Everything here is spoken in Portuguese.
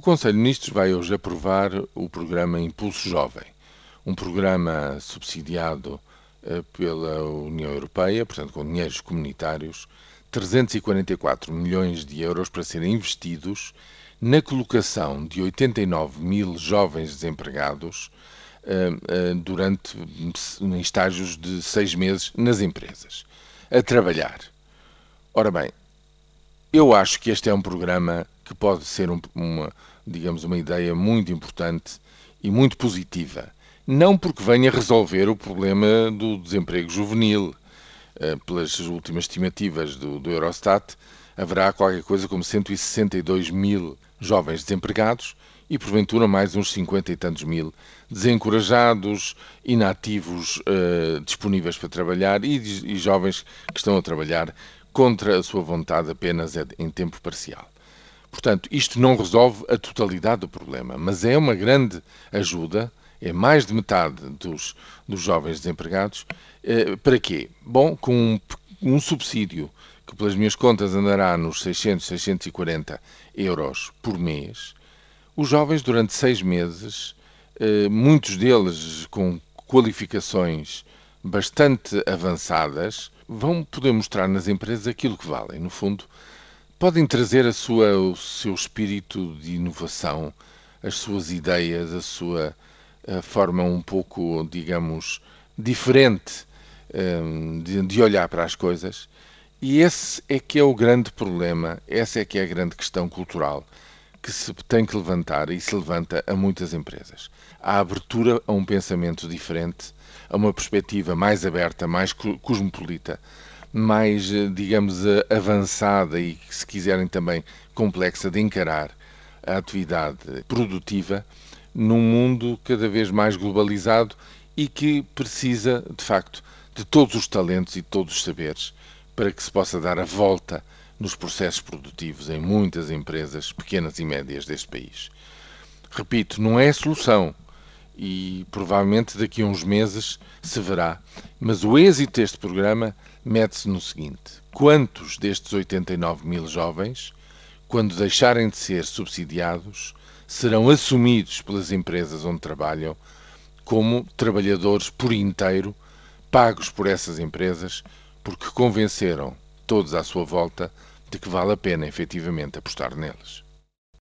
O Conselho de Ministros vai hoje aprovar o programa Impulso Jovem, um programa subsidiado eh, pela União Europeia, portanto com dinheiros comunitários, 344 milhões de euros para serem investidos na colocação de 89 mil jovens desempregados eh, eh, durante em estágios de seis meses nas empresas, a trabalhar. Ora bem, eu acho que este é um programa que pode ser um, uma, digamos, uma ideia muito importante e muito positiva. Não porque venha resolver o problema do desemprego juvenil. Eh, pelas últimas estimativas do, do Eurostat, haverá qualquer coisa como 162 mil jovens desempregados e, porventura, mais uns 50 e tantos mil desencorajados, inativos, uh, disponíveis para trabalhar e, e jovens que estão a trabalhar contra a sua vontade apenas em tempo parcial. Portanto, isto não resolve a totalidade do problema, mas é uma grande ajuda, é mais de metade dos, dos jovens desempregados. Eh, para quê? Bom, com um, um, subsídio que, pelas minhas contas, andará nos 600, 640 euros por mês, os jovens, durante seis meses, eh, muitos deles com qualificações bastante avançadas, vão poder mostrar nas empresas aquilo que valem. No fundo, podem trazer a sua, o seu espírito de inovação, as suas ideias, a sua a forma um pouco, digamos, diferente um, de, de olhar para as coisas. E esse é que é o grande problema, essa é que é a grande questão cultural que se tem que levantar e se levanta a muitas empresas. A abertura a um pensamento diferente, a uma perspectiva mais aberta, mais cosmopolita, mais, eh, digamos, eh, avançada e, se quiserem também, complexa de encarar a atividade produtiva num mundo cada vez mais globalizado e que precisa, de facto, de todos os talentos e todos os saberes para que se possa dar a volta nos processos produtivos em muitas empresas pequenas e médias deste país. Repito, não é a solução. E provavelmente daqui a uns meses se verá, mas o êxito deste programa mede-se no seguinte: quantos destes 89 mil jovens, quando deixarem de ser subsidiados, serão assumidos pelas empresas onde trabalham como trabalhadores por inteiro, pagos por essas empresas, porque convenceram todos à sua volta de que vale a pena efetivamente apostar neles.